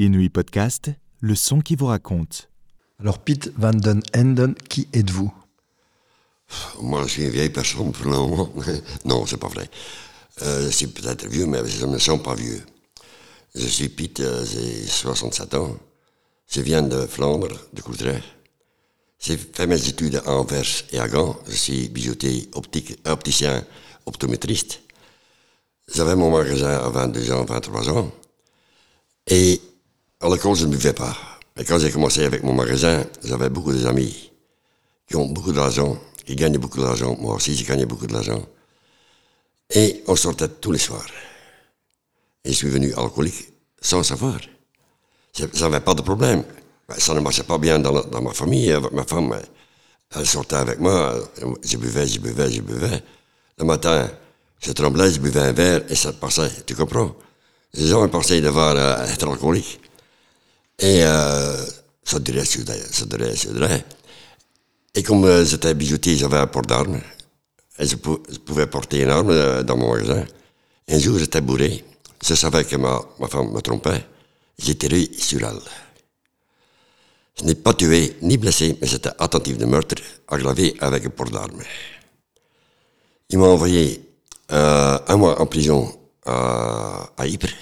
Inuit Podcast, le son qui vous raconte. Alors, Pete Van Den Enden, qui êtes-vous? Moi, je suis une vieille personne pour le moment. non, c'est pas vrai. Euh, je suis peut-être vieux, mais je ne me sens pas vieux. Je suis Pete, euh, j'ai 67 ans. Je viens de Flandre, de Courtrai. J'ai fait mes études à Anvers et à Gand. Je suis bijoutier, optique, opticien, optométriste. J'avais mon magasin à 22 ans, 23 ans. Et à je ne buvais pas. Mais quand j'ai commencé avec mon magasin, j'avais beaucoup d'amis qui ont beaucoup d'argent, qui gagnent beaucoup d'argent. Moi aussi, j'ai gagné beaucoup d'argent. Et on sortait tous les soirs. Et je suis venu alcoolique sans savoir. J'avais pas de problème. Ben, ça ne marchait pas bien dans, ma famille. Ma femme, elle sortait avec moi. Je buvais, je buvais, je buvais. Le matin, je tremblais, je buvais un verre et ça passait. Tu comprends? Les gens pensaient devoir euh, être alcoolique. Et euh, ça durait, ça durait, ça durait. Et comme euh, j'étais bijoutier, j'avais un port d'armes. Et je, pouvais porter une arme euh, dans mon magasin. Un jour, j'étais bourré. Je savais que ma, femme me trompait. J'ai tiré sur elle. Je n'ai pas tué ni blessé, mais c'était attentif de meurtre, aggravé avec un port d'armes. Il m'a envoyé un mois en prison à Ypres,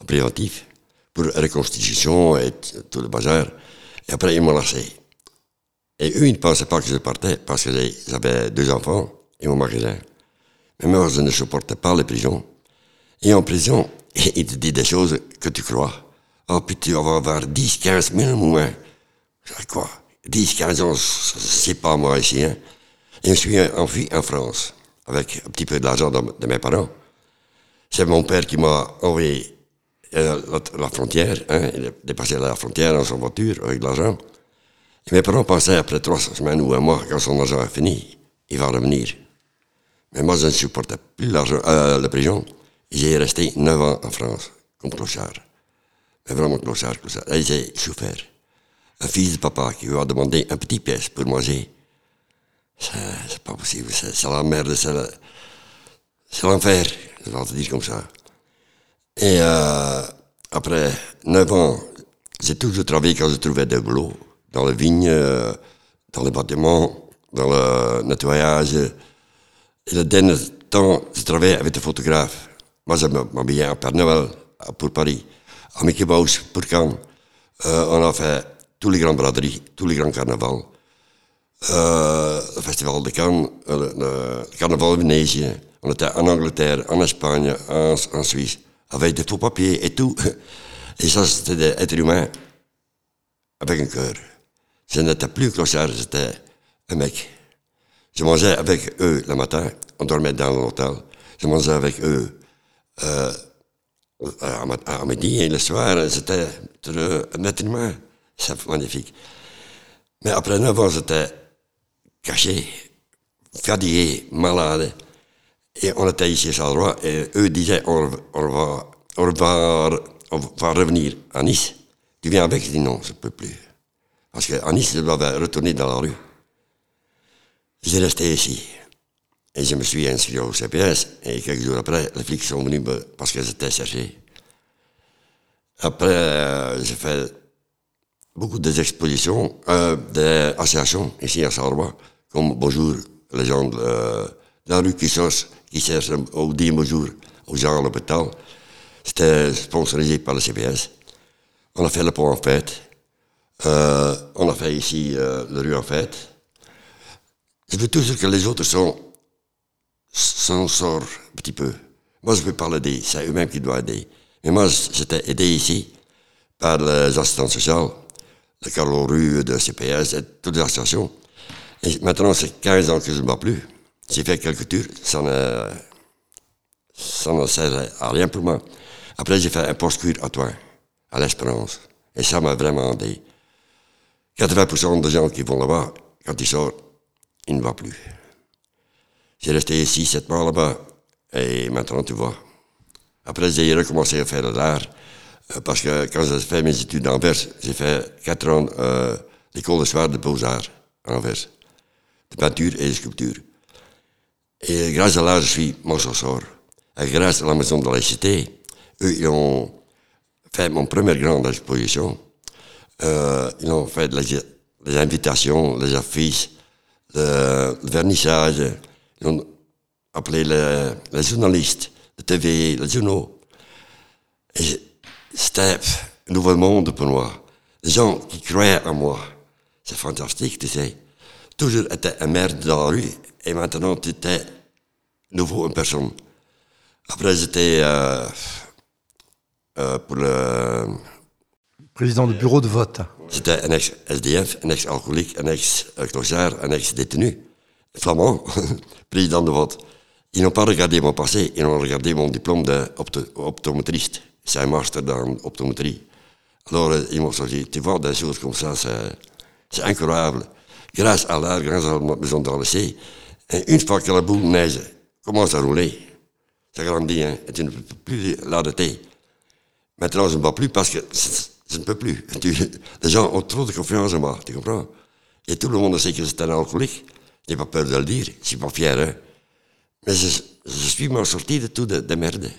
en préventif, pour reconstitution et tout le bazar. Et après, ils m'ont lâché. Et eux, ils ne pensaient pas que je partais parce que j'avais deux enfants et mon magasin. Mais moi, je ne supportais pas les prisons. Et en prison, ils te disent des choses que tu crois. Oh, puis tu vas avoir 10, 15 000 moins. Quoi? 10, 15 ans, c'est pas moi ici. Hein? Et je suis enfui en France, avec un petit peu d'argent de mes parents. C'est mon père qui m'a envoyé à la, frontière. Il est dépassé la frontière dans son voiture avec l'argent. Et mes parents pensaient, après trois semaines ou un mois, quand son argent est fini, il va revenir. Mais moi, je ne supportais plus euh, la prison. J'ai resté neuf ans en France, comme clochard. Mais vraiment clochard, clochard. Et j'ai souffert. Un fils de papa qui lui a demandé un petit pièce pour manger. C'est pas possible, c'est la merde, c'est l'enfer, je vais te dire comme ça. Et euh, après neuf ans, j'ai toujours travaillé quand je trouvais des boulots dans les vignes, euh, dans les bâtiments, dans le nettoyage. Et le dernier temps, je travaillais avec des photographes. Moi, je m'habillais à Père Noël pour Paris, à Mickey Mouse pour Cannes. Euh, on a fait tous les grandes braderies, tous les grands carnavals. Le festival de Cannes, le, le carnaval Venetië. On était en Angleterre, en Espagne, en Suisse, avec des faux papiers et tout. Et ça, c'était des êtres humains avec un cœur. Je n'étais plus clochard, j'étais un mec. Je mangeais avec eux le matin, on dormait dans l'hôtel. Je mangeais avec eux euh, à, midi et le soir, c'était un être humain. C'est magnifique. Mais après neuf ans, j'étais caché, fatigué, malade. Et on était ici à Charleroi et eux disaient on, va, on, va, on va revenir à Nice. Tu viens avec? Je dis non, je ne peux plus. Parce qu'à Nice, je devais retourner dans la rue. J'ai resté ici. Et je me suis inscrit au CPS. Et quelques jours après, les flics sont venus parce que j'étais cherché. Après, euh, j'ai fait beaucoup d'expositions, euh, des ici à Charleroi, comme Bonjour, les gens de, euh, la rue qui cherchent, qui cherchent au dit bonjour aux gens à l'hôpital. C'était sponsorisé par le CPS. On a fait le pont en fête. Euh, on a fait ici euh, le rue en fête. Je veux toujours que les autres sont, s'en sortent un petit peu. Moi, je peux pas l'aider, c'est eux-mêmes qui doivent aider. Mais moi, j'étais aidé ici par les assistants sociaux, le Carlo Rue de CPS, et toutes les associations. Et maintenant, c'est 15 ans que je ne bats plus. J'ai fait quelques tours, ça ne, ça ne sert à rien pour moi. Après, j'ai fait un post-cure à toi, à l'Espérance. Et ça m'a vraiment aidé. 80% des gens qui vont là-bas, quand ils sortent, ils ne vont plus. J'ai resté 6-7 mois là-bas, et maintenant tu vois. Après, j'ai recommencé à faire l'art, euh, parce que quand j'ai fait mes études en Anvers, j'ai fait 4 ans euh, l'école de soir de Beaux-Arts en Anvers, de peinture et de sculpture. Et grâce à l'art, je suis mon Et grâce à la maison de la cité, eux, ils ont fait mon première grande exposition. Euh, ils ont fait les, les invitations, les affiches, le, le vernissage. Ils ont appelé les, les journalistes, de TV, les journaux. Et c'était un nouveau monde pour moi. Les gens qui croyaient en moi. C'est fantastique, tu sais. Toujours été un merde dans la rue et maintenant tu étais nouveau en personne. Après, j'étais euh, euh, pour le. Président du bureau de vote. J'étais un ex-SDF, un ex-alcoolique, un ex-clochard, un ex-détenu. Flamand, président de vote. Ils n'ont pas regardé mon passé, ils ont regardé mon diplôme d'optométriste. C'est un master dans l'optométrie. Alors, euh, ils m'ont dit, tu vois, des choses comme ça, c'est incroyable. Grâce à l'art, grâce à la maison d'Alessé, une fois que la boule neige commence à rouler, ça grandit, hein, et tu ne peux plus l'arrêter. Maintenant, je ne vois plus parce que je ne peux plus. les gens ont trop de confiance en moi, tu comprends? Et tout le monde sait que c'est un alcoolique. Je n'ai pas peur de le dire, je suis pas fier. Hein. Mais je, suis m'en sorti de tout de, de, merde.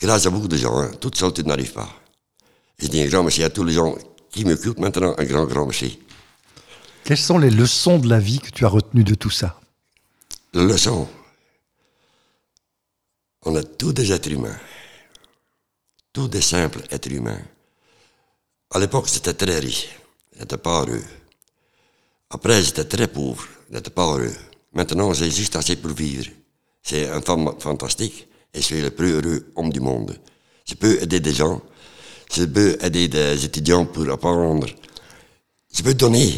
Grâce à beaucoup de gens, hein. tout seul tu n'arrives pas. Je dis un grand merci à tous les gens qui me m'écoutent maintenant, un grand, grand merci. Quelles sont les leçons de la vie que tu as retenues de tout ça? Les leçons On a tous des êtres humains. Tous des simples êtres humains. À l'époque, c'était très riche. J'étais pas heureux. Après, j'étais très pauvre. J'étais pas heureux. Maintenant, j'ai juste assez pour vivre. C'est un femme fantastique et je suis le plus heureux homme du monde. Je peux aider des gens. Je peux aider des étudiants pour apprendre. Je peux donner.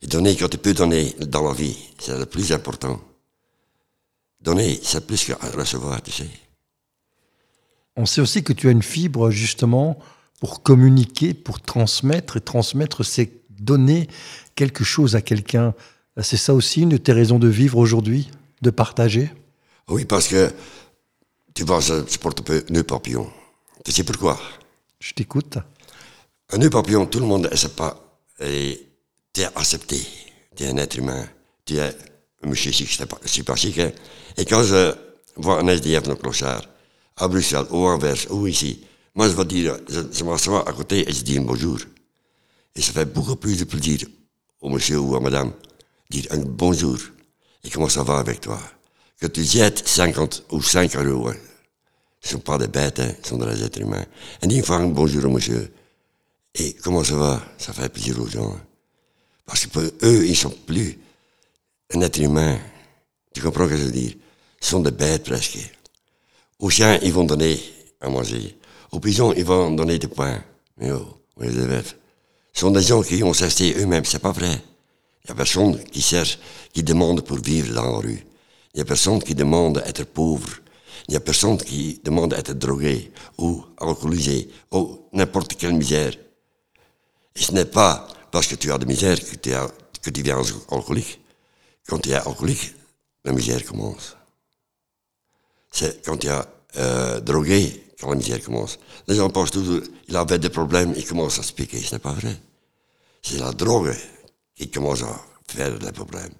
Et donner quand tu peux donner dans la vie, c'est le plus important. Donner, c'est plus que recevoir, tu sais. On sait aussi que tu as une fibre justement pour communiquer, pour transmettre, et transmettre, c'est donner quelque chose à quelqu'un. C'est ça aussi une de tes raisons de vivre aujourd'hui, de partager? Oui, parce que, tu vois, je, porte un peu nœud papillon. Tu sais pourquoi? Je t'écoute. Un nœud papillon, tout le monde ne sait pas. Et tu es accepté. Tu es un être humain. Tu es chic, je suis pas chic. Hein? Et quand je vois un SDF, un clochard, à Bruxelles, ou Anvers, ou ici, moi je vais dire, je, m'assois à côté et je dis bonjour. Et ça fait beaucoup plus de plaisir au monsieur ou à madame dire un bonjour. Et comment ça va avec toi Que tu jettes 50 ou 5 euros. Ne sont pas des bêtes, hein? ce sont des êtres humains. En dis un bonjour au monsieur. Et comment ça va Ça fait plaisir aux gens. Parce que eux, ils sont plus un être humain. Tu comprends ce que je veux dire? Ils sont des bêtes presque. Aux chiens, ils vont donner à manger. Aux pigeons, ils vont donner des points. Mais oh, les Ce sont des gens qui ont cessé eux-mêmes, c'est pas vrai. Il y a personne qui cherche, qui demande pour vivre dans la rue. Il y a personne qui demande d'être pauvre. Il y a personne qui demande d'être drogué ou alcoolisé ou n'importe quelle misère. Et ce n'est pas parce que tu as de misère que tu, as, que tu deviens alcoolique. Quand tu es alcoolique, la misère commence. C'est quand tu es euh, drogué quand la misère commence. Les gens pensent toujours, il avait des problèmes, il commence à se piquer. Ce n'est pas vrai. C'est la drogue qui commence à faire des problèmes.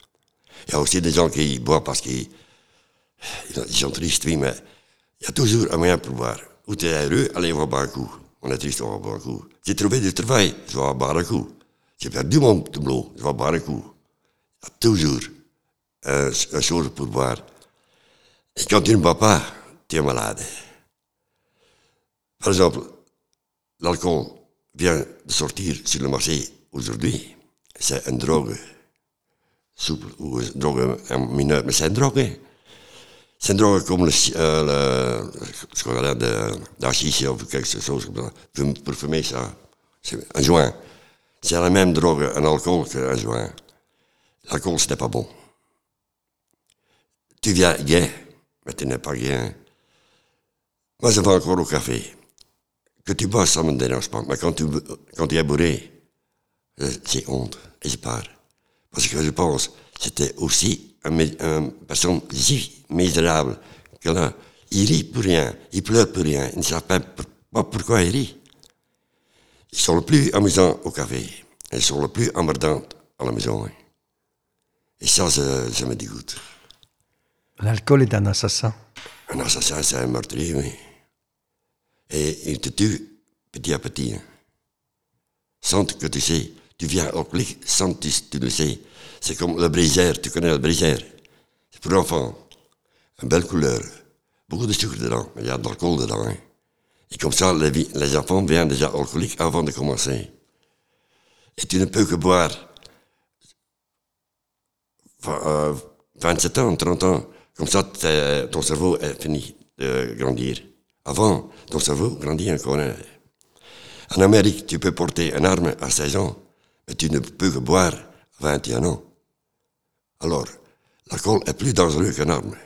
Il y a aussi des gens qui boivent parce qu'ils sont tristes, oui, mais il y a toujours un moyen pour boire. Ou tu es heureux, allez, on va boire un coup. On est triste, on va boire un coup. J'ai trouvé du travail, je vais boire un coup. J'ai perdu mon tableau, je vais boire un coup. Il y a toujours euh, chose pour boire. Et quand tu ne bois pas, tu es malade. Par exemple, l'alcool vient de sortir sur le marché aujourd'hui. C'est une drogue souple ou une drogue mineure, mais c'est une drogue. C'est une drogue comme le, euh, le, ce qu'on a de ou quelque chose comme ça. Pour fumer ça, c'est un joint. C'est la même drogue, un alcool qu'un joint. L'alcool, ce n'est pas bon. Tu viens gay, mais tu n'es pas gay. Moi, je vais encore au café. Que tu bois, ça ne me dérange pas. Mais quand tu, quand tu es bourré, c'est honte. Et je pars. Parce que je pense c'était aussi une personne si misérable que là, il rit pour rien, il pleure pour rien, il ne sait pas pourquoi il rit. Ils sont le plus amusants au café. Ils sont le plus emmerdants à la maison. Hein. Et ça, ça, ça me dégoûte. L'alcool est un assassin. Un assassin, c'est un meurtrier, oui. Et il te tue petit à petit. hein. Sans que tu sais. Tu viens alcoolique sans que tu, le sais. C'est comme le briseur. Tu connais le briseur C'est pour enfants. Une belle couleur. Beaucoup de sucre dedans. Il y a de l'alcool dedans. hein. Et comme ça, les, les enfants viennent déjà alcooliques avant de commencer. Et tu ne peux que boire va- euh, 27 ans, 30 ans. Comme ça, ton cerveau est fini de grandir. Avant, ton cerveau grandit encore. En Amérique, tu peux porter une arme à 16 ans, mais tu ne peux que boire à 21 ans. Alors, l'alcool est plus dangereux qu'une arme.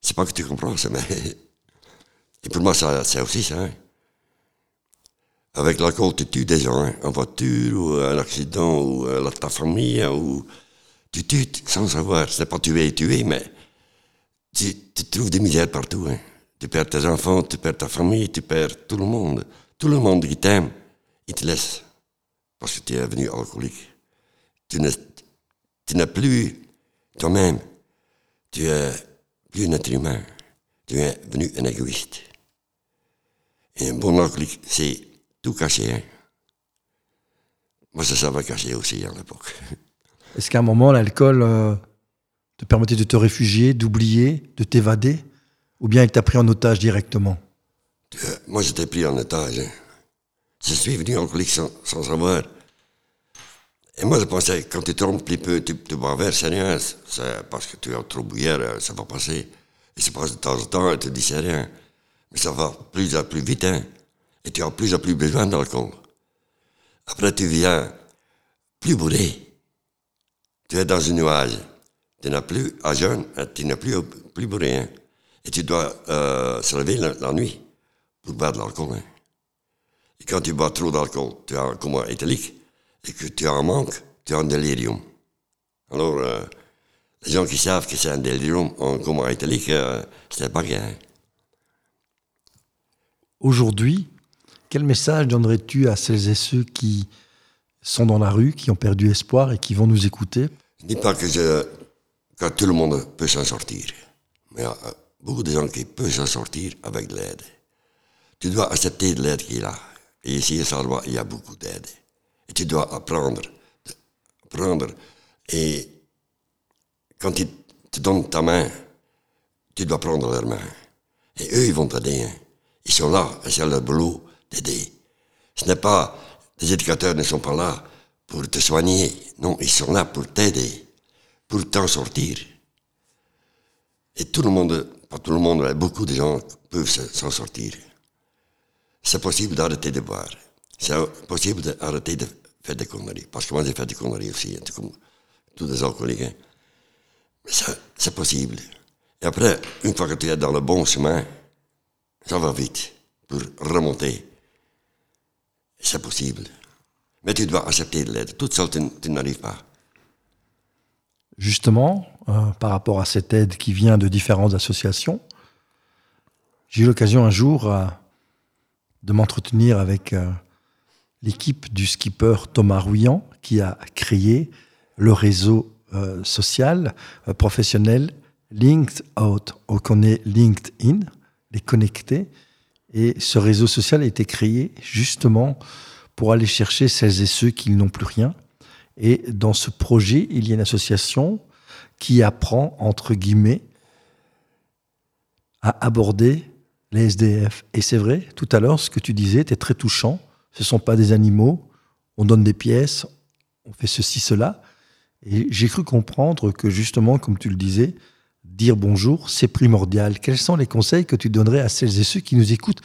C'est pas que tu comprends ça, mais... Pour moi, ça, c'est aussi ça. hein. Avec l'alcool, tu tues des gens, hein, en voiture, ou un accident, ou ta famille, hein, ou... Tu tues sans savoir. C'est pas tuer et tuer, mais... Tu, trouves des misères partout. Hein. Tu perds tes enfants, tu perds ta famille, tu perds tout le monde. Tout le monde qui t'aime, il te laisse. Parce que tu es devenu alcoolique. Tu n'es, plus toi-même. Tu es plus un être humain. Tu es devenu un égoïste. Et un bon alcoolique, c'est tout caché. Hein. Moi, ça savais cacher aussi à l'époque. Est-ce qu'à un moment, l'alcool euh, te permettait de te réfugier, d'oublier, de t'évader? Ou bien il t'a pris en otage directement? Euh, moi, j'étais pris en otage. hein. Je suis venu alcoolique sans, sans savoir. Et moi, je pensais, quand tu trompes un petit peu, tu, tu bois un verre, rien. Parce que tu as trop bouillir, euh, ça va passer. Et ça passe de temps en temps, et tu dis c'est rien. Mais ça va plus à plus vite, hein. Et tu as plus à plus besoin d'alcool. Après, tu viens plus bourré. Tu es dans un nuage. Tu n'as plus à jeun, hein, tu n'es plus, plus bourré. hein. Et tu dois euh, se lever la, nuit pour boire de l'alcool. hein. Et quand tu bois trop d'alcool, tu as un coma éthylique. Et que tu en manques, tu as un délirium. Alors, euh, les gens qui savent que c'est un délirium, un coma éthylique, euh, c'est pas bien. hein. Aujourd'hui, quel message donnerais-tu à celles et ceux qui sont dans la rue, qui ont perdu espoir et qui vont nous écouter Je ne dis pas que, tout le monde peut s'en sortir. Mais il y a beaucoup de gens qui peuvent s'en sortir avec de l'aide. Tu dois accepter de l'aide qu'il a. Et ici, à il y a beaucoup d'aide. Et tu dois apprendre. Apprendre. Et quand ils te donnent ta main, tu dois prendre leur main. Et eux, ils vont t'aider. hein. Ils sont là, c'est leur boulot d'aider. Ce n'est pas, les éducateurs ne sont pas là pour te soigner. Non, ils sont là pour t'aider, pour t'en sortir. Et tout le monde, pas tout le monde, mais beaucoup de gens peuvent se- s'en sortir. C'est possible d'arrêter de boire. C'est possible d'arrêter de faire des conneries. Parce que moi, j'ai fait des conneries aussi, hein, comme tous les alcooliques. hein. C'est possible. Et après, une fois que tu es dans le bon chemin, ça va vite pour remonter. C'est possible? Mais tu dois accepter de l'aide. Toute seule, tu, n'arrives pas. Justement, euh, par rapport à cette aide qui vient de différentes associations, j'ai eu l'occasion un jour euh, de m'entretenir avec euh, l'équipe du skipper Thomas Rouillant qui a créé le réseau social professionnel Linked Out. On connaît LinkedIn, les connectés. Et ce réseau social a été créé justement pour aller chercher celles et ceux qui n'ont plus rien. Et dans ce projet, il y a une association qui apprend, entre guillemets, à aborder les SDF. Et c'est vrai, tout à l'heure, ce que tu disais était très touchant. Ce ne sont pas des animaux, on donne des pièces, on fait ceci, cela. Et j'ai cru comprendre que justement, comme tu le disais, dire bonjour, c'est primordial. Quels sont les conseils que tu donnerais à celles et ceux qui nous écoutent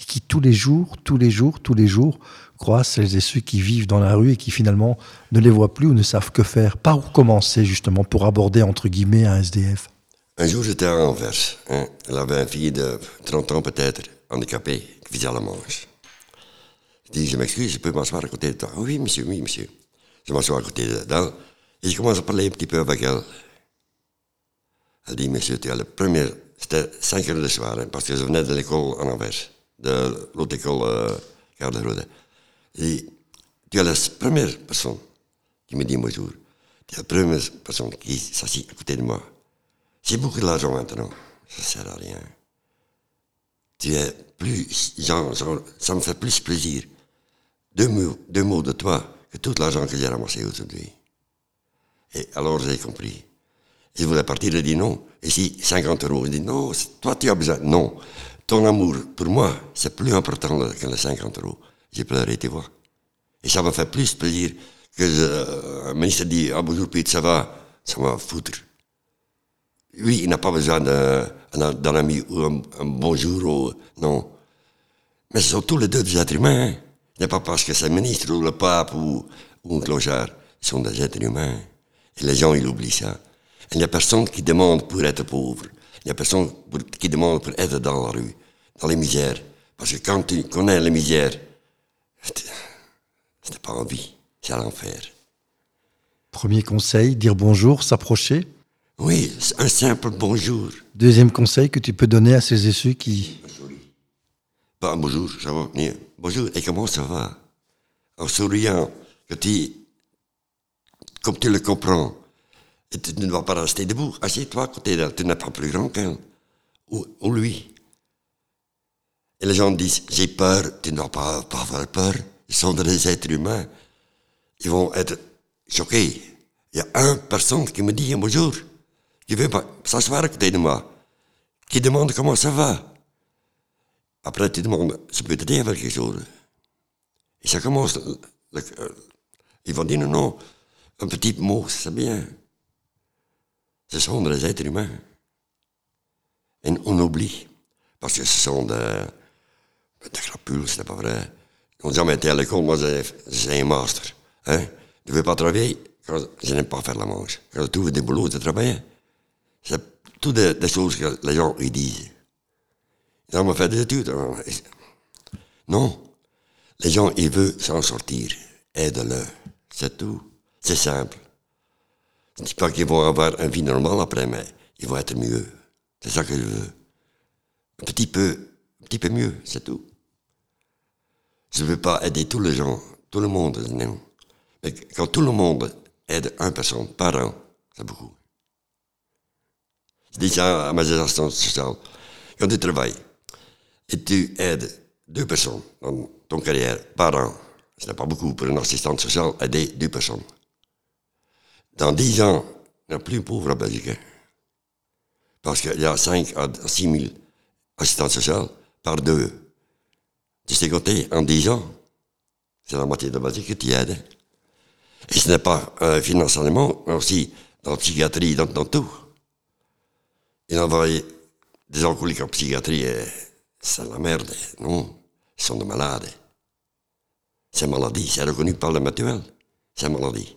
et qui tous les jours, tous les jours, tous les jours croisent celles et ceux qui vivent dans la rue et qui finalement ne les voient plus ou ne savent que faire? Par où commencer justement pour aborder entre guillemets un SDF Un jour, j'étais à Anvers. hein. Elle avait une fille de 30 ans peut-être, handicapée, qui faisait la manche. Je dis, je m'excuse, je peux m'asseoir à côté de toi. Oui, monsieur, oui, monsieur. Je m'assois à côté d'elle et je commence à parler un petit peu avec elle. Dit, monsieur, as le premier... C'était 5 heures du soir, hein, parce que je venais de l'école en Anvers, de l'autre école euh, Garderode. Et tu es la première personne qui me dit bonjour. Tu es la première personne qui s'assied à côté de moi. J'ai beaucoup d'argent maintenant. Ça sert à rien. tu es plus, genre, genre, ça me fait plus plaisir. Deux mots, deux mots de toi que tout l'argent que j'ai ramassé aujourd'hui. Et alors j'ai compris. Je voulais partir, il dit non. Ici, 50 euros. Il dit non, toi tu as besoin. Non. Ton amour, pour moi, c'est plus important que les 50 euros. J'ai pleuré, tu vois. Et ça m'a fait plus plaisir que euh, un ministre dit, ah bonjour Pete, ça va, ça va foutre. Oui, il n'a pas besoin d'un ami ou un, bonjour, ou, non. Mais ce sont tous les deux des êtres humains. Hein. Ce n'est pas parce que c'est un ministre ou le pape ou, ou un clochard. Ils sont des êtres humains. Et les gens, ils oublient ça. Il n'y a personne qui demande pour être pauvre. Il n'y a personne qui demande pour être dans la rue, dans les misères. Parce que quand tu connais les misères, ce n'est pas envie, c'est l'enfer. Premier conseil, dire bonjour, s'approcher. Oui, un simple bonjour. Deuxième conseil que tu peux donner à ces et ceux qui... Pas bonjour, ça va Bonjour, et comment ça va? En souriant, que tu, comme tu le comprends, tu ne vas pas rester debout. Assieds-toi à côté d'elle, tu n'es pas plus grand qu'elle. Ou, lui. Et les gens disent, j'ai peur, tu ne dois pas, avoir peur. Ils sont des êtres humains. Ils vont être choqués. Il y a une personne qui me dit bonjour, qui veut s'asseoir à côté de moi, qui demande comment ça va. Après, tu demandes, je peux t'aider avec quelque chose? Et ça commence, ils vont dire non, non, un petit mot, c'est bien. Ce sont des êtres humains. Et on oublie. Parce que ce sont des, des crapules, ce n'est pas vrai. On dit, mais t'es à l'école, moi j'ai un master. Hein? Je ne veux pas travailler? Je n'aime pas faire la manche. Quand je trouve des boulots de travailler. C'est toutes des, choses que les gens ils disent. Ils ont fait des études. Non. Les gens, ils veulent s'en sortir. Aide-le. C'est tout. C'est simple. Je dis pas qu'ils vont avoir une vie normale après, mais ils vont être mieux. C'est ça que je veux. Un petit peu, un petit peu mieux, c'est tout. Je ne veux pas aider tous les gens, tout le monde, non. Mais quand tout le monde aide une personne par an, c'est beaucoup. Je dis ça à mes assistants sociales. Quand tu travailles et tu aides deux personnes dans ton carrière par an, ce n'est pas beaucoup pour un assistant social aider deux personnes. Dans dix ans, il n'y a plus pauvre en Belgique. Parce qu'il y a 5 à 6 000 assistants sociaux par deux. De ces côtés, en dix ans, c'est la moitié de la Belgique qui aide. Et ce n'est pas financièrement, mais aussi dans la psychiatrie, dans, dans tout. Il envoie des alcooliques en psychiatrie, c'est la merde, non Ils sont des malades. C'est maladie, c'est reconnu par le mutuel. C'est maladie.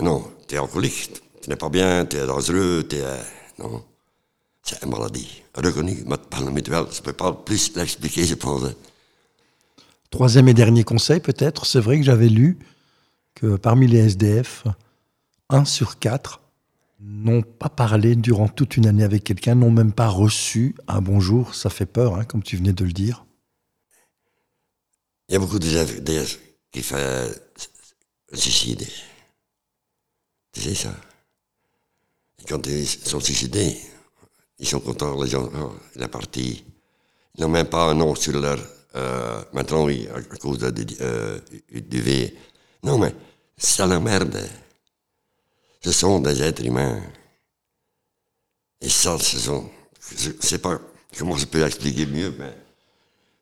Non, tu es alcoolique, tu n'es pas bien, tu es dangereux, tu es... Non, c'est une maladie reconnue par le mutuel. Je ne peux pas plus l'expliquer, je pense. Troisième et dernier conseil, peut-être, c'est vrai que j'avais lu que parmi les SDF, un sur quatre n'ont pas parlé durant toute une année avec quelqu'un, n'ont même pas reçu un bonjour. Ça fait peur, hein, comme tu venais de le dire. Il y a beaucoup de SDF qui font suicide. Sais ça. Quand ils sont suicidés, ils sont contents, les gens, oh, il. Ils n'ont même pas un nom sur leur... Euh, maintenant, oui, à, cause de, euh, du V. Non, mais c'est la merde. Ce sont des êtres humains. Et ça, ce sont... Je ne sais pas comment je peux expliquer mieux, mais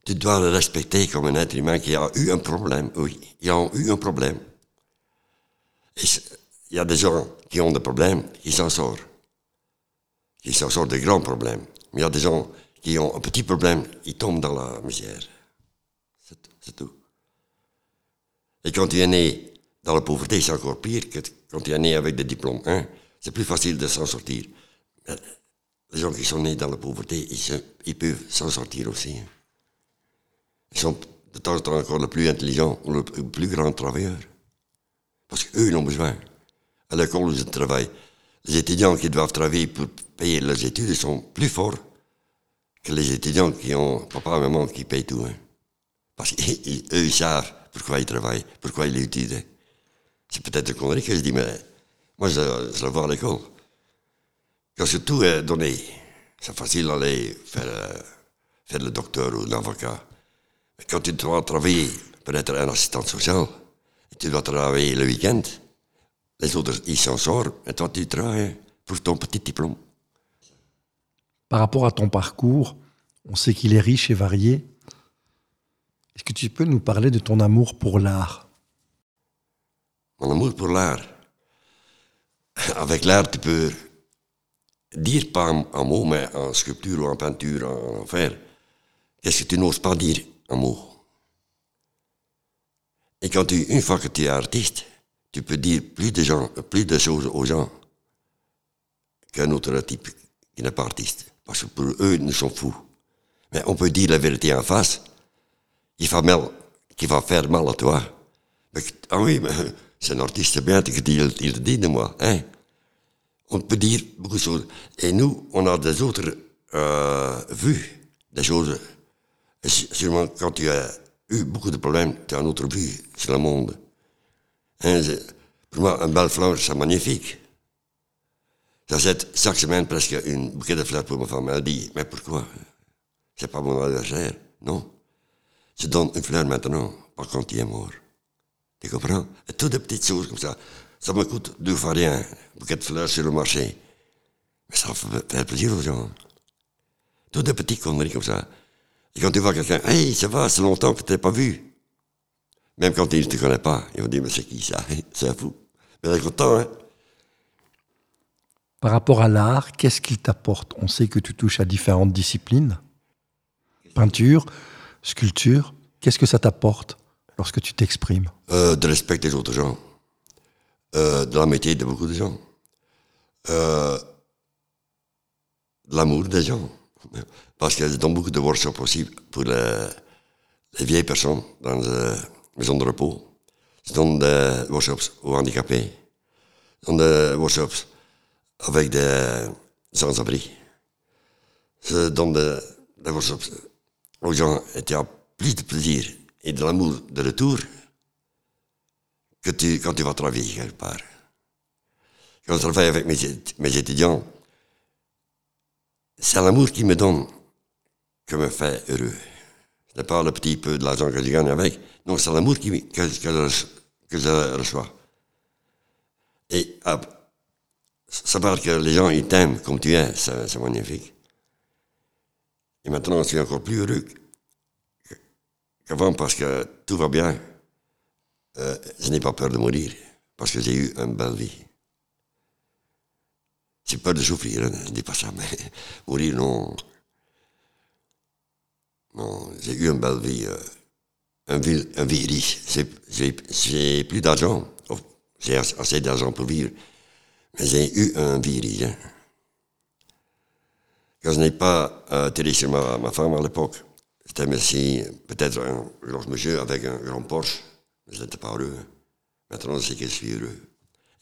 tu dois le respecter comme un être humain qui a eu un problème. Oui, ils ont eu un problème. Et il y a des gens qui ont des problèmes, qui s'en sortent. Qui s'en sortent des grands problèmes. Mais il y a des gens qui ont un petit problème, ils tombent dans la misère. C'est tout. Et quand tu es né dans la pauvreté, c'est encore pire que quand tu es né avec des diplômes. Hein? C'est plus facile de s'en sortir. les gens qui sont nés dans la pauvreté, ils, peuvent s'en sortir aussi. Hein. Ils sont de temps en temps encore le plus intelligent ou le plus grand travailleur. Parce qu'eux, ils ont besoin à l'école où je travaille, les étudiants qui doivent travailler pour payer leurs études sont plus forts que les étudiants qui ont papa et maman qui payent tout. Hein. Parce qu'eux, ils savent pourquoi ils travaillent, pourquoi ils étudient. C'est peut-être connerie que je dis, mais moi, je, le vois à l'école. Quand tout est donné, c'est facile d'aller faire, euh, faire le docteur ou l'avocat. Quand tu dois travailler pour être un assistant social, tu dois travailler le week-end, les autres, ils s'en sortent, et toi, tu travailles pour ton petit diplôme. Par rapport à ton parcours, on sait qu'il est riche et varié. Est-ce que tu peux nous parler de ton amour pour l'art? Mon amour pour l'art. Avec l'art, tu peux dire pas en mots, mais en sculpture ou en peinture, en, en fer, qu'est-ce que tu n'oses pas dire en mots. Et quand tu, une fois que tu es artiste, tu peux dire plus de, gens, plus de choses aux gens qu'un autre type qui n'est pas artiste. Parce que pour eux, nous sont fous. Mais on peut dire la vérité en face, il va mal, qui va faire mal à toi. Ah oui, mais c'est un artiste bien il, il dit de moi. Hein? On peut dire beaucoup de choses. Et nous, on a des autres euh, vues, des choses. Sûrement, quand tu as eu beaucoup de problèmes, tu as une autre vue sur le monde. Hein, c'est- pour moi, un belle fleur, c'est magnifique. J'achète chaque semaine presque une bouquet de fleurs pour ma femme. Elle dit, mais pourquoi? C'est pas mon anniversaire. Non? Je donne une fleur maintenant, pas quand il est mort. Tu comprends? Et toutes des petites choses comme ça. Ça me coûte deux fois rien. Un bouquet de fleurs sur le marché. Mais ça fait plaisir aux gens. Toutes des petites conneries comme ça. Et quand tu vois quelqu'un, hey, ça va, c'est longtemps que tu t'es pas vu. Même quand il ne te connaît pas, ils vont dire, mais c'est qui ça C'est fou. Mais est content, hein Par rapport à l'art, qu'est-ce qu'il t'apporte? On sait que tu touches à différentes disciplines. Peinture, sculpture. Qu'est-ce que ça t'apporte lorsque tu t'exprimes? Euh, de respecter les autres gens, euh, de l'amitié de beaucoup de gens, euh, de l'amour des gens. Parce que je donne beaucoup de workshops aussi pour les, les vieilles personnes dans de repos. Je donne des workshops aux handicapés. Je donne des workshops avec des sans-abri. Je donne des, workshops aux gens tu as plus de plaisir et de l'amour de retour que quand tu vas travailler quelque part. Quand je travaille avec mes étudiants, c'est l'amour qu'ils me donnent qui me fait heureux. N'est pas le petit peu de l'argent que je gagne avec. Non, c'est l'amour que, que je, reçois. Et ah, savoir que les gens ils t'aiment comme tu es, c'est magnifique. Et maintenant, je suis encore plus heureux qu'avant parce que tout va bien. Euh, je n'ai pas peur de mourir parce que j'ai eu une belle vie. J'ai peur de souffrir, hein, je ne dis pas ça, mais mourir, non. J'ai eu une belle vie, euh, une, vie riche. J'ai- plus d'argent, Oh, j'ai as- assez d'argent pour vivre, mais j'ai eu une vie riche. hein. Quand je n'ai pas euh, télé chez ma, femme à l'époque, merci, peut-être un grand monsieur avec un grand Porsche, mais je n'étais pas heureux. hein. Maintenant, sais que je suis heureux.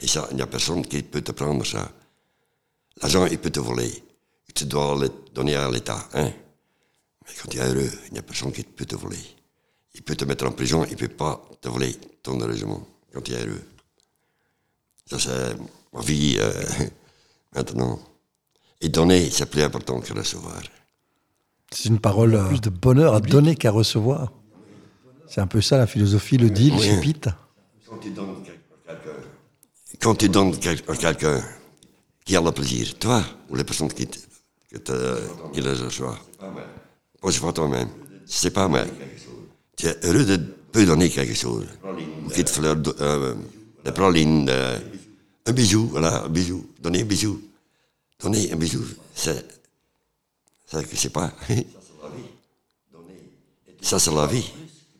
Et ça, il n'y a personne qui peut te prendre ça. L'argent, il peut te voler. Tu dois le donner à l'État. Hein? Mais quand tu es heureux, il n'y a personne qui peut te voler. Il peut te mettre en prison, il ne peut pas te voler ton heureusement quand tu es heureux. Ça, c'est ma vie euh, maintenant. Et donner, c'est plus important que recevoir. C'est une parole euh, plus de bonheur à donner qu'à recevoir. C'est un peu ça la philosophie, le deal Oui. Pete. Quand tu donnes à quelqu'un, quand tu donnes à quelqu'un qui a le plaisir, toi ou les personnes qui, te, qui le reçoivent, c'est pas toi-même, c'est pas mal. Tu es heureux de peu donner quelque chose. Une petite fleur, de- euh, des pralines, euh, un bijou, voilà, un bijou. Donner un bijou. Donner un bijou, c'est. C'est que c'est pas. Ça, c'est la vie.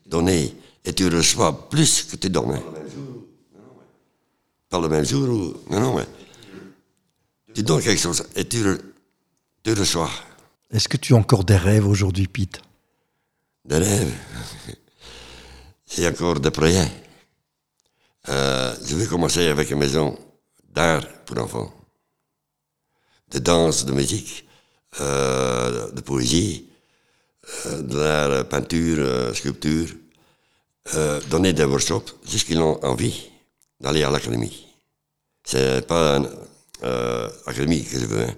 Donner. Et tu reçois plus que tu donnes. Pas le même jour ou. Non, non, mais. Tu donnes quelque chose et tu, tu reçois Est-ce que tu as encore des rêves aujourd'hui, Pete? Des rêves? J'ai encore des projets. Euh, je vais commencer avec une maison d'art pour enfants. De danse, de musique, euh, de poésie, euh, de l'art, peinture, sculpture. Donner des workshops jusqu'ils ont envie d'aller à l'académie. C'est pas une académie que je veux. hein.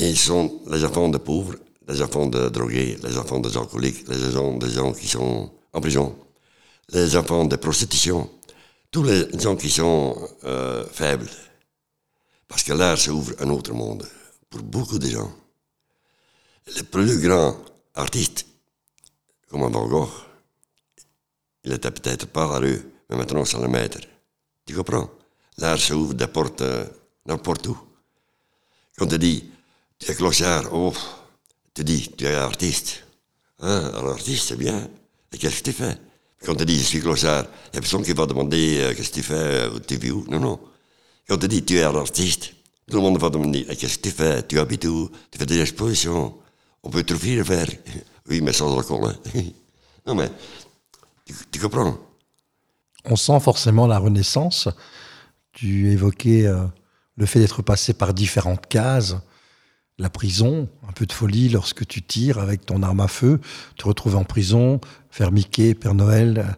Ils sont les enfants de pauvres, les enfants de drogués, les enfants des alcooliques, les enfants des gens qui sont en prison, les enfants de prostitution, tous les gens qui sont euh, faibles. Parce que là s'ouvre un autre monde pour beaucoup de gens. Le plus grand artiste, comme Van Gogh, il était peut-être pas rue, mais maintenant c'est le maître. Tu comprends? L'art s'ouvre des portes euh, n'importe où. Quand tu dis, tu es clochard, oh, tu dis, tu es artiste. Hein, alors artiste, c'est bien. Et qu'est-ce que tu fais? Quand tu dis, je suis clochard, il n'y a personne qui va demander euh, qu'est-ce que tu fais, euh, tu vis où? Non, non. Quand tu dis, tu es artiste, tout le monde va demander, qu'est-ce que tu fais? Tu habites où? Tu fais des expositions On peut te le faire. Oui, mais sans alcool. Hein. non, mais tu, comprends? On sent forcément la renaissance. Tu évoquais euh, le fait d'être passé par différentes cases, la prison, un peu de folie lorsque tu tires avec ton arme à feu, te retrouves en prison, faire Mickey, Père Noël.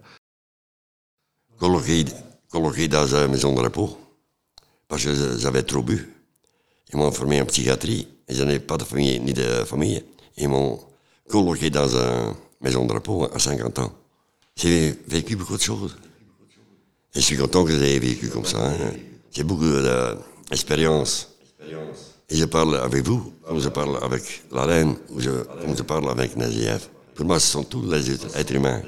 Colloqué, dans une maison de repos, parce que j'avais trop bu. Ils m'ont formé en psychiatrie, et je n'avais pas de famille ni de famille. Ils m'ont colloqué dans une maison de repos à 50 ans. J'ai vécu beaucoup de choses. Je suis content que j'ai vécu comme ça. Hein. J'ai beaucoup d'expérience. Et je parle avec vous, ou je parle avec la reine, ou je, je parle avec Naziev. Pour moi, ce sont tous les êtres humains.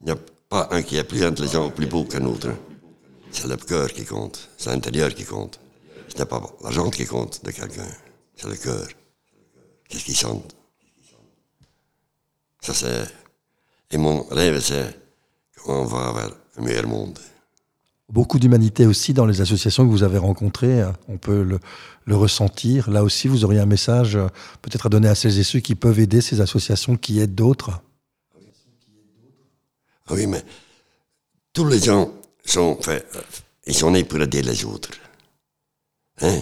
Il n'y a pas un qui est plus intelligent ou plus beau qu'un autre. C'est le cœur qui compte, c'est l'intérieur qui compte. Ce n'est pas l'argent qui compte de quelqu'un, c'est le cœur. Qu'est-ce qu'il chante? Ça, c'est et mon rêve, c'est qu'on va avoir un meilleur monde. Beaucoup d'humanité aussi dans les associations que vous avez rencontrées, on peut le, ressentir. Là aussi, vous auriez un message peut-être à donner à celles et ceux qui peuvent aider ces associations qui aident d'autres. Oui, mais tous les gens sont, ils sont nés pour aider les autres. Hein?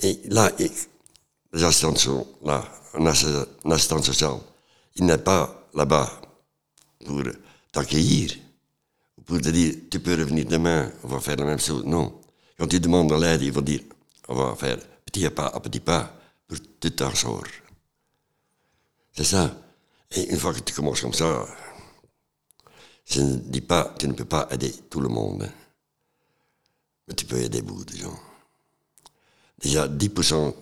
Et là, les assistants sont là, il n'est pas là-bas pour t'accueillir, pour te dire, tu peux revenir demain, on va faire la même chose. Non. Quand tu demandes de l'aide, ils vont dire, on va faire petit pas à petit pas pour tout t'en sortir. C'est ça. Et une fois que tu commences comme ça, je ne dis pas, tu ne peux pas aider tout le monde, mais tu peux aider beaucoup de gens. Déjà 10%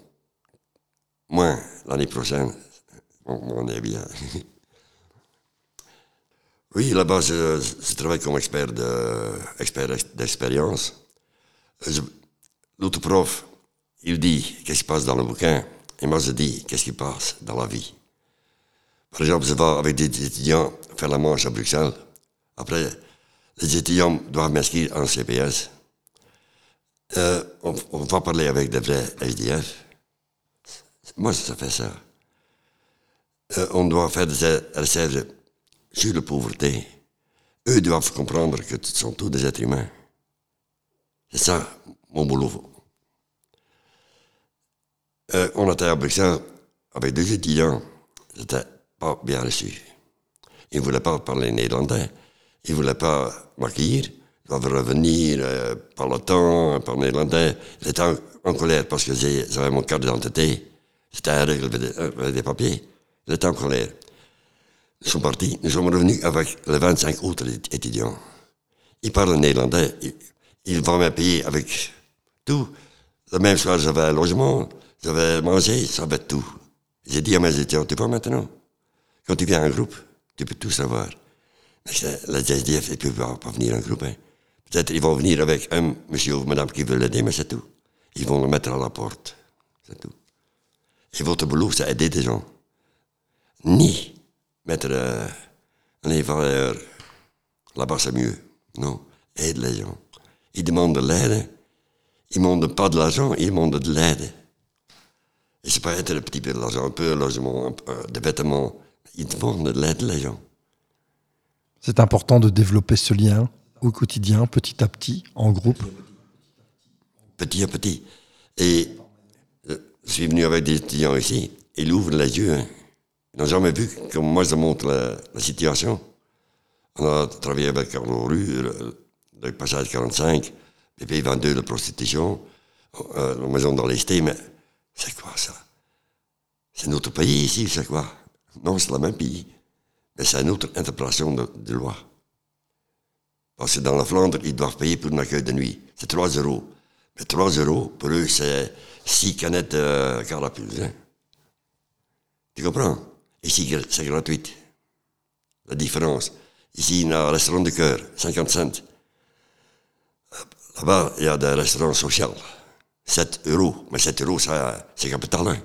moins l'année prochaine, on est bien. Oui, là-bas, je, travaille comme expert d'expérience. L'autre prof, il dit qu'est-ce qui passe dans le bouquin, et moi je dis qu'est-ce qui passe dans la vie? Par exemple, je vais avec des étudiants faire la manche à Bruxelles. Après, les étudiants doivent m'inscrire en CPS. Euh, on, va parler avec des vrais SDF. Moi, ça fait ça. Euh, on doit faire des recherches sur la pauvreté, eux doivent comprendre que ce sont tous des êtres humains. C'est ça mon boulot. Euh, on était à Bruxelles avec deux étudiants. C'était pas bien reçu. Ils ne voulaient pas parler néerlandais. Ils ne voulaient pas m'accueillir. Ils doivent revenir euh, par le temps, par néerlandais. Ils étaient en, colère parce que j'avais mon carte d'identité. C'était un règle avec des papiers. Étaient en colère sont partis. Nous sommes revenus avec les 25 autres étudiants. Ils parlent néerlandais. Ils, vont me payer avec tout. Le même soir, j'avais un logement, j'avais mangé, j'avais tout. J'ai dit à mes étudiants, tu vois maintenant, quand tu viens en groupe, tu peux tout savoir. Mais les SDF, ils ne peuvent pas venir en groupe. Hein. Peut-être ils vont venir avec un monsieur ou madame qui veut l'aider, mais c'est tout. Ils vont le mettre à la porte. C'est tout. Et votre boulot, c'est aider des gens. Ni mettre euh, un valeurs là-bas c'est mieux. Non, aide les gens. Ils demandent de l'aide. Ils ne demandent pas de l'argent, ils demandent de l'aide. Et c'est pas être un petit peu d'argent, un peu de logement, un peu de vêtements. Ils demandent de l'aide, les gens. C'est important de développer ce lien au quotidien, petit à petit, en groupe. Petit à petit. Et euh, je suis venu avec des étudiants ici. Ils ouvrent les yeux. Hein. Ils n'ont jamais vu comme moi je montre la, situation. On a travaillé avec Carlo Rue, le, passage 45, PP 22 de prostitution, euh, la maison dans l'Esté, mais C'est quoi ça? C'est notre pays ici, c'est quoi? Non, c'est le même pays. Mais c'est une autre interprétation de, loi. Parce que dans la Flandre, ils doivent payer pour un accueil de nuit. C'est 3 euros. Mais 3 euros, pour eux, c'est 6 canettes de carapulse. Hein. Tu comprends? Ici, c'est gratuit. La différence. Ici, il y a un restaurant de cœur, 50 cents. Là-bas, il y a des restaurants sociaux. 7 euros. Mais 7 euros, c'est capital. Hein.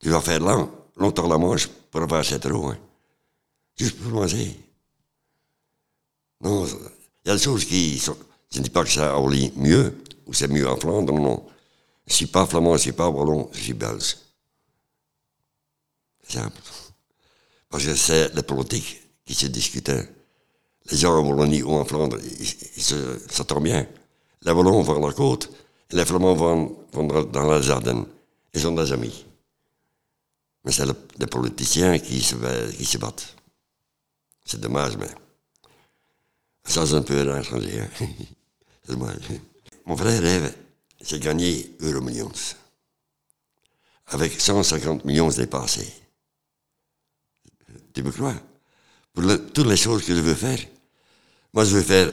Tu vas faire long, longtemps la manche pour avoir 7 euros. Hein. Juste pour manger. Non, il y a des choses qui. Je ne dis pas que ça lit mieux, ou c'est mieux en Flandre, non. Je ne suis pas flamand, je ne suis pas wallon, je suis belge. C'est simple. Parce que c'est la politique qui se discutait. Les gens en Wallonie ou en Flandre, ils, s'attendent bien. Les Wallons vont la côte, et les Flamands vont, dans les Ardennes. Ils sont des amis. Mais c'est les politiciens qui se, battent. C'est dommage, mais. Ça, c'est un peu étranger. Hein. c'est dommage. Mon frère rêve, c'est gagner Euromillions. Avec 150 millions dépassés. Me crois Pour toutes les choses que je veux faire. Moi, je veux faire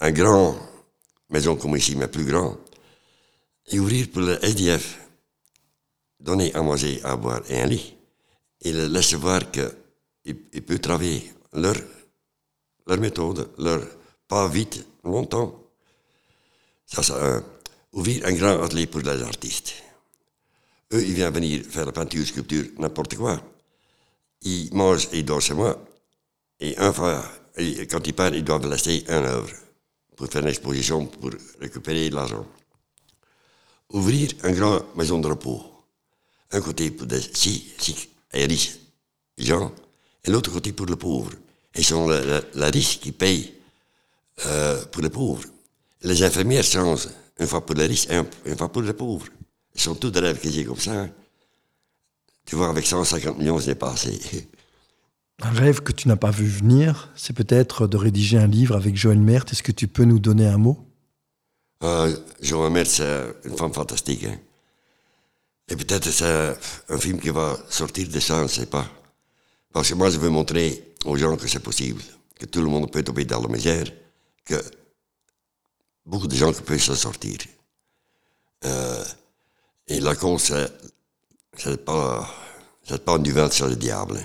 un grand maison comme ici, mais plus grand. Et ouvrir pour le SDF. Donner à manger, à boire et un lit. Et le laisser voir qu'il peut travailler leur, leur méthode, leur pas vite, longtemps. Ça, c'est ouvrir un grand atelier pour les artistes. Eux, ils viennent venir faire la peinture, sculpture, n'importe quoi. Ils mangent et ils dorment chez moi. Et un fois, quand ils partent, ils doivent laisser un œuvre pour faire une exposition, pour récupérer de l'argent. Ouvrir un grand maison de repos. Un côté pour des si, si, riches gens, et l'autre côté pour les pauvres. Et sont la, la, riche qui paye euh, pour les pauvres. Les infirmières changent, une fois pour les riches et une fois pour les pauvres. Ils sont tous des rêves qui comme ça. Hein. Tu vois, avec 150 millions, c'est passé. Un rêve que tu n'as pas vu venir, c'est peut-être de rédiger un livre avec Joël Mert. Est-ce que tu peux nous donner un mot? Euh, Joël Mert, c'est une femme fantastique. Hein. Et peut-être c'est un film qui va sortir de ça, on ne sait pas. Parce que moi, je veux montrer aux gens que c'est possible, que tout le monde peut tomber dans la misère, que beaucoup de gens peuvent s'en sortir. Euh, et la cause, c'est pas, c'est pas une duvel sur le diable.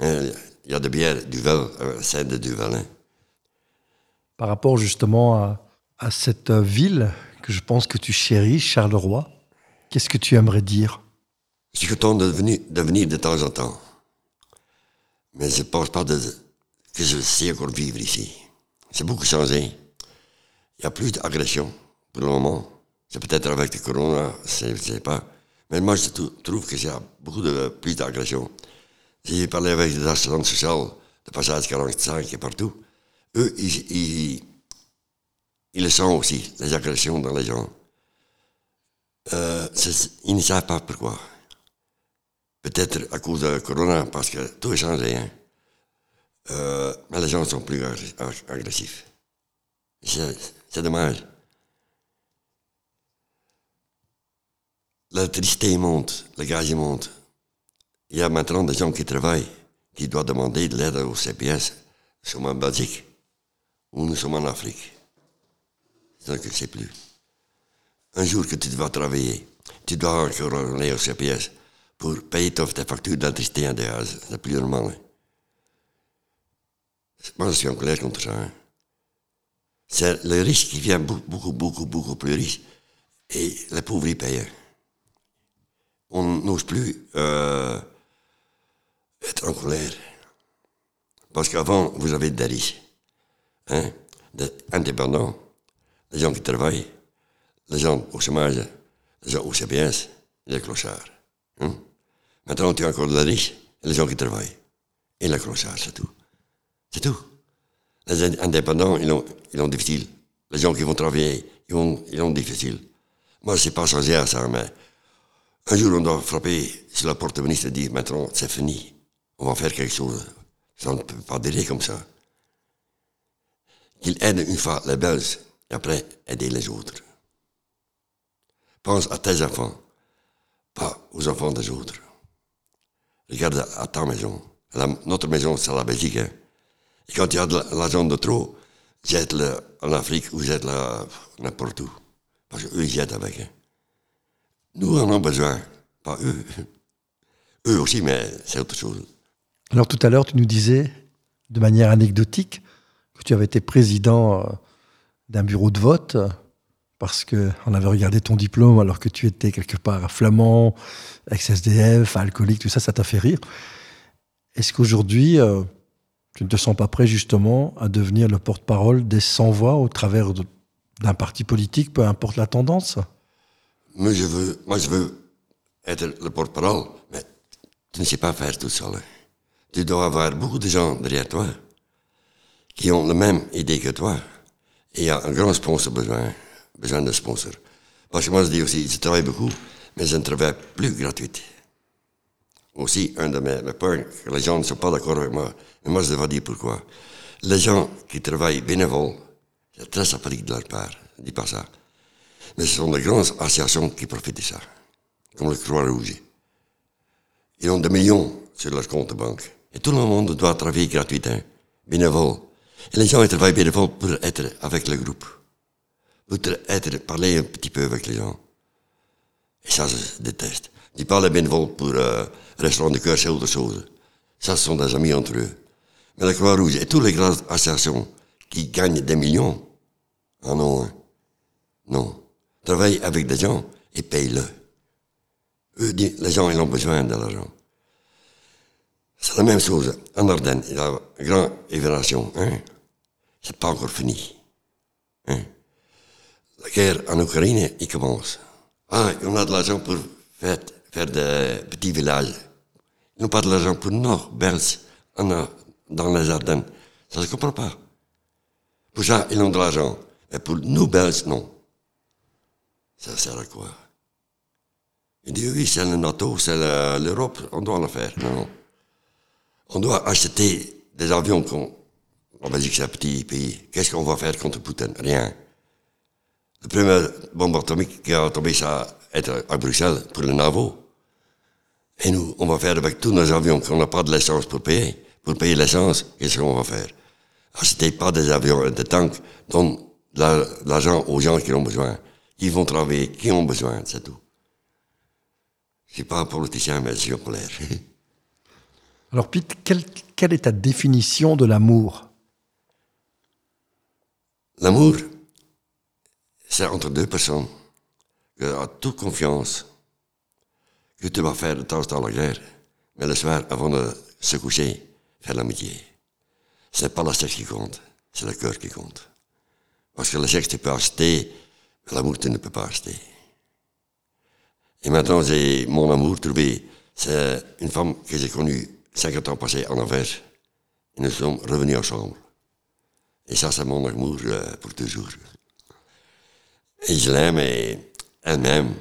Hein, il y a de bière duvel, c'est de duvel. Hein. Par rapport justement à, à cette ville que je pense que tu chéris, Charleroi, qu'est-ce que tu aimerais dire? Je suis content de venir, de venir de temps en temps. Mais je ne pense pas de, que je sais encore vivre ici. C'est beaucoup changé. Il n'y a plus d'agression pour le moment. C'est peut-être avec le corona, je ne sais pas. Mais moi, je trouve y a beaucoup de, plus d'agression. J'ai parlé avec les assistants sociaux de passage 45 et partout. Eux, ils, le sentent aussi, les agressions dans les gens. Euh, ils ne savent pas pourquoi. Peut-être à cause de Corona, parce que tout est changé. Hein. Euh, mais les gens sont plus agressifs. C'est dommage. L'électricité monte, le gaz monte. Il y a maintenant des gens qui travaillent, qui doivent demander de l'aide au CPS. Nous sommes en Belgique ou nous sommes en Afrique. Je ne sais plus. Un jour que tu dois travailler, tu dois encore aller au CPS pour payer tes factures d'électricité de gaz. C'est plus normal. Hein. Moi, je suis en colère contre ça. Hein. C'est le riche qui vient beaucoup, beaucoup, beaucoup, plus riche. Et les pauvres, ils payent. On n'ose plus euh, être en colère. Parce qu'avant, vous avez des riches, hein, des indépendants, les gens qui travaillent, les gens au chômage, les gens au CPS, les clochards. Hein. Maintenant, tu as encore les riches les gens qui travaillent. Et les clochards, c'est tout. C'est tout. Les indépendants, ils ont, ils ont difficile. Les gens qui vont travailler, ils ont, ils ont difficile. Moi, je pas changé à ça, mais un jour, on doit frapper sur la porte ministre et dire maintenant, c'est fini. On va faire quelque chose. Ça ne peut pas durer comme ça. Qu'il aide une fois les Belges et après aider les autres. pense à tes enfants, pas aux enfants des autres. Regarde à ta maison. Notre maison, c'est la Belgique. hein. Et quand il y a de l'argent de trop, jette-le en Afrique ou jette-le n'importe où. Parce qu'eux, ils jettent avec. hein. Nous en avons besoin, pas eux. Eux aussi, mais c'est autre chose. Alors tout à l'heure, tu nous disais, de manière anecdotique, que tu avais été président euh, d'un bureau de vote parce que on avait regardé ton diplôme alors que tu étais quelque part flamand, ex-SDF, alcoolique, tout ça, ça t'a fait rire. Est-ce qu'aujourd'hui, euh, tu ne te sens pas prêt justement à devenir le porte-parole des sans-voix au travers d'un parti politique, peu importe la tendance? Je veux, moi, je veux être le porte-parole, mais tu ne sais pas faire tout seul. Tu dois avoir beaucoup de gens derrière toi qui ont la même idée que toi. Et il y a un grand sponsor besoin, besoin de sponsor. Parce que moi, je dis aussi, je travaille beaucoup, mais je ne travaille plus gratuit. Aussi, un de mes, points, que les gens ne sont pas d'accord avec moi, mais moi, je vais dire pourquoi. Les gens qui travaillent bénévoles, c'est très sympathique de leur part, je dis pas ça. Mais ce sont de grandes associations qui profitent de ça, comme le Croix-Rouge. Ils ont des millions sur leur compte de banque. Et tout le monde doit travailler gratuitement, bénévole. Et les gens ils travaillent bénévole pour être avec le groupe, pour être, parler un petit peu avec les gens. Et ça, je déteste. Je dis pas les bénévoles pour euh, restaurant de cœur, c'est autre chose. Ça, ce sont des amis entre eux. Mais la Croix-Rouge et toutes les grandes associations qui gagnent des millions, ah non, hein. Non. Travaille avec des gens et paye-le. Eux, les gens, ils ont besoin de l'argent. C'est la même chose. En Ardennes, il y a une grande évaluation. Hein? C'est pas encore fini. Hein? La guerre en Ukraine, il commence. Ah, on a de l'argent pour faire, faire des petits villages. Ils n'ont pas de l'argent pour en, euh, dans les Ardennes. Ça ne se comprend pas. Pour ça, ils ont de l'argent. Mais pour nous Belges, non. Ça sert à quoi? Il dit oui, c'est le NATO, c'est le- l'Europe, on doit le faire. Non, non. On doit acheter des avions qu'on. En Belgique, c'est un petit pays. Qu'est-ce qu'on va faire contre Poutine? Rien. Le premier bombe atomique qui a tombé, ça être à Bruxelles pour le NAVO. Et nous, on va faire avec tous nos avions qu'on n'a pas de l'essence pour payer. Pour payer l'essence, qu'est-ce qu'on va faire? Achetez pas des avions et des tanks, donne la- l'argent aux gens qui ont besoin. Qui vont travailler, qui ont besoin, c'est tout. Je suis pas un politicien, mais je suis. Alors Pete, quelle, quelle est ta définition de l'amour? L'amour, c'est entre deux personnes qui ont toute confiance que tu vas faire de temps temps la guerre, mais le soir, avant de se coucher, faire l'amitié. C'est pas le sexe qui compte, c'est le cœur qui compte. Parce que le sexe, tu peux acheter, l'amour, tu ne peux pas acheter. Et maintenant, j'ai mon amour trouvé. C'est une femme que j'ai connue 50 ans passés en nous sommes revenus ensemble. Et ça, c'est mon amour euh, pour toujours. Et je l'aime et elle m'aime.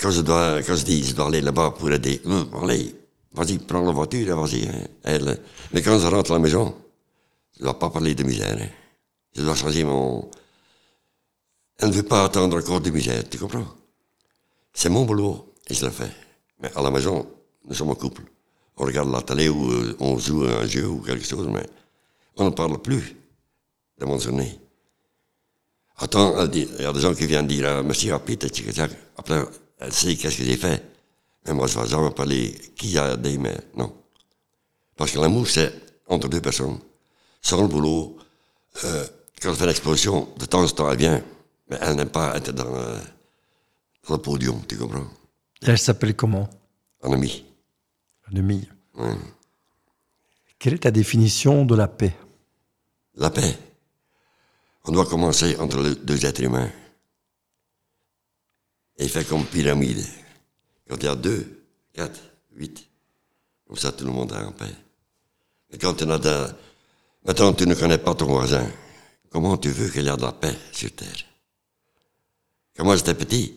Quand je, dois, quand je dis je dois aller là-bas pour aider, Hum, allez, vas-y, prends la voiture, vas-y. hein. Mais quand je rentre à la maison, je ne dois pas parler de misère. hein. Je dois changer mon... Elle ne veut pas attendre encore de misère, tu comprends? C'est mon boulot et je le fais. Mais à la maison, nous sommes un couple. On regarde la télé ou euh, on joue à un jeu ou quelque chose, mais on ne parle plus de mon journée. Attends, il y a des gens qui viennent dire merci tchic, tchac. Après, elle sait qu'est-ce que j'ai fait. Mais moi, je ne vais jamais parler qui a aidé, mais non. Parce que l'amour, c'est entre deux personnes. Sans le boulot, euh, quand elle fait l'exposition, de temps en temps, elle vient. Mais elle n'aime pas être dans, euh, dans le podium, tu comprends? Et Elle s'appelle comment? En ami. Anemie. Ouais. Quelle est ta définition de la paix? La paix. On doit commencer entre les deux êtres humains. Et faire comme pyramide. Quand il y a deux, quatre, huit, comme ça tout le monde est en paix. Mais quand tu as de... Maintenant, tu ne connais pas ton voisin. Comment tu veux qu'il y ait de la paix sur Terre? Quand moi j'étais petit,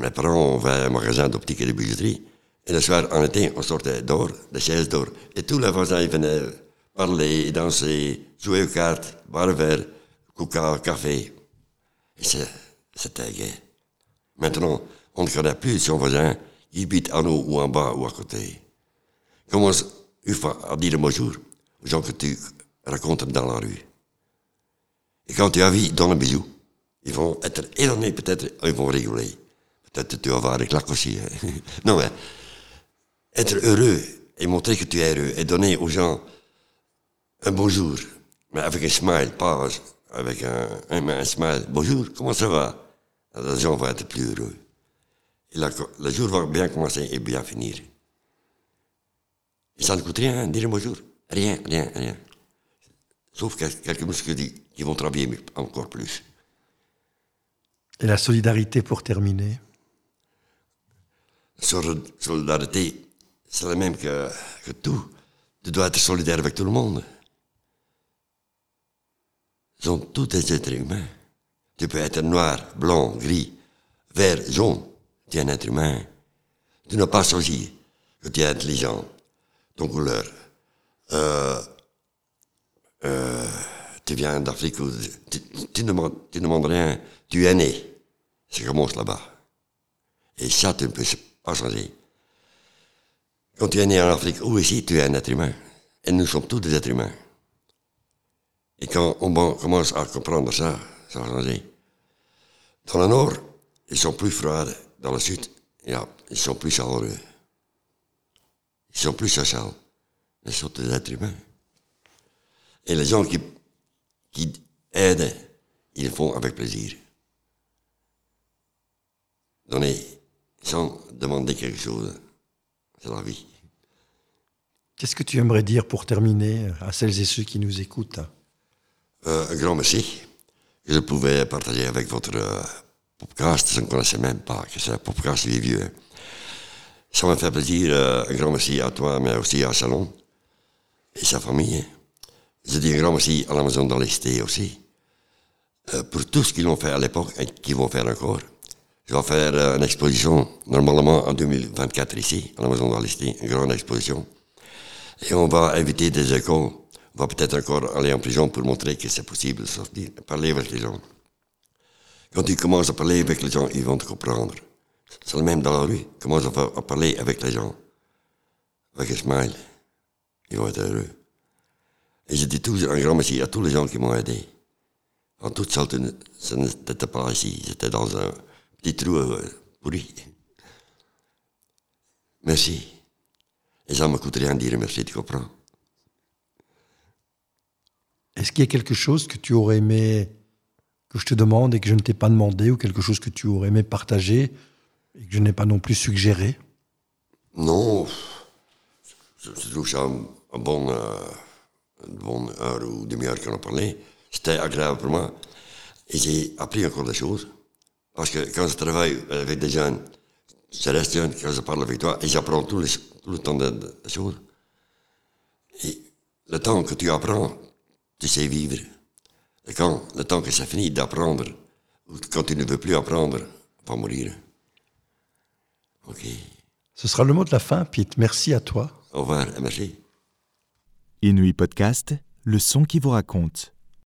mes parents avaient un magasin d'optique et de bijouterie. Et le soir, en été, on sortait dehors, des chaises d'or. Et tous les voisins venaient parler, danser, jouer aux cartes, boire verre, coca, café. Et C'était gay. Maintenant, on ne connaît plus son voisin, il habite en haut ou en bas ou à côté. Commence une fois à dire bonjour aux gens que tu rencontres dans la rue. Et quand tu as vu, donne un bisou. Ils vont être étonnés, peut-être, ils vont rigoler. Peut-être tu vas avoir un claque aussi. hein. non, mais être heureux et montrer que tu es heureux et donner aux gens un bonjour, mais avec un smile, pas avec un, smile. Bonjour, comment ça va? Les gens vont être plus heureux. Le jour va bien commencer et bien finir. Et ça ne coûte rien, dire bonjour. Rien, rien, rien. Sauf quel- quelques muscles qui vont travailler encore plus. Et la solidarité pour terminer. Sol- Solidarité, c'est la même que, tout. Tu dois être solidaire avec tout le monde. Sont tous des êtres humains. Tu peux être noir, blanc, gris, vert, jaune. Tu es un être humain. Tu n'as pas choisi que tu es intelligent, ton couleur. Euh, euh, tu viens d'Afrique, tu, tu ne demandes rien. Tu es né. Ça commence là-bas. Et ça, tu ne peux pas changer. Quand tu es né en Afrique ou ici, tu es un être humain? Et nous sommes tous des êtres humains. Et quand on commence à comprendre ça, ça va changer. Dans le nord, ils sont plus froids. Dans le sud, ils sont plus chaleureux. Ils sont plus sociaux. Ils sont des êtres humains. Et les gens qui, qui aident, ils le font avec plaisir. Donner sans demander quelque chose, c'est la vie. Qu'est-ce que tu aimerais dire pour terminer à celles et ceux qui nous écoutent? Euh, un grand merci je pouvais partager avec votre euh, podcast. Je ne connaissais même pas que c'est un podcast des vieux. hein. Ça m'a fait plaisir. euh, un grand merci à toi, mais aussi à Salon et sa famille. Je dis un grand merci à la Maison dans les Cités aussi. euh, pour tout ce qu'ils ont fait à l'époque et qu'ils vont faire encore. Je vais faire euh, une exposition, normalement en 2024 ici, à la Maison dans les Cités, une grande exposition. Et on va inviter des écoles. On va peut-être encore aller en prison pour montrer que c'est possible de sortir, parler avec les gens. Quand tu commences à parler avec les gens, ils vont te comprendre. C'est le même dans la rue. Commence à parler avec les gens. Avec un smile. Ils vont être heureux. Et je dis toujours un grand merci à tous les gens qui m'ont aidé. En toute sorte, ce n'était pas ici. J'étais dans un trou euh, pourri. Merci. Et ça ne me coûte rien dire merci, tu comprends? Est-ce qu'il y a quelque chose que tu aurais aimé que je te demande et que je ne t'ai pas demandé ou quelque chose que tu aurais aimé partager et que je n'ai pas non plus suggéré? Non, je, je trouve ça un, un bon, euh, une bonne heure ou demi-heure qu'on a parlé. C'était agréable pour moi. Et j'ai appris encore des choses. Parce que quand je travaille avec des jeunes, je reste jeune quand je parle avec toi et j'apprends tout, le temps des de, des choses. Et le temps que tu apprends, tu sais vivre. Et quand le temps que c'est fini d'apprendre, ou quand tu ne veux plus apprendre, va mourir. Ok. Ce sera le mot de la fin, Pete. Merci à toi. Au revoir et merci. Inuit Podcast, le son qui vous raconte.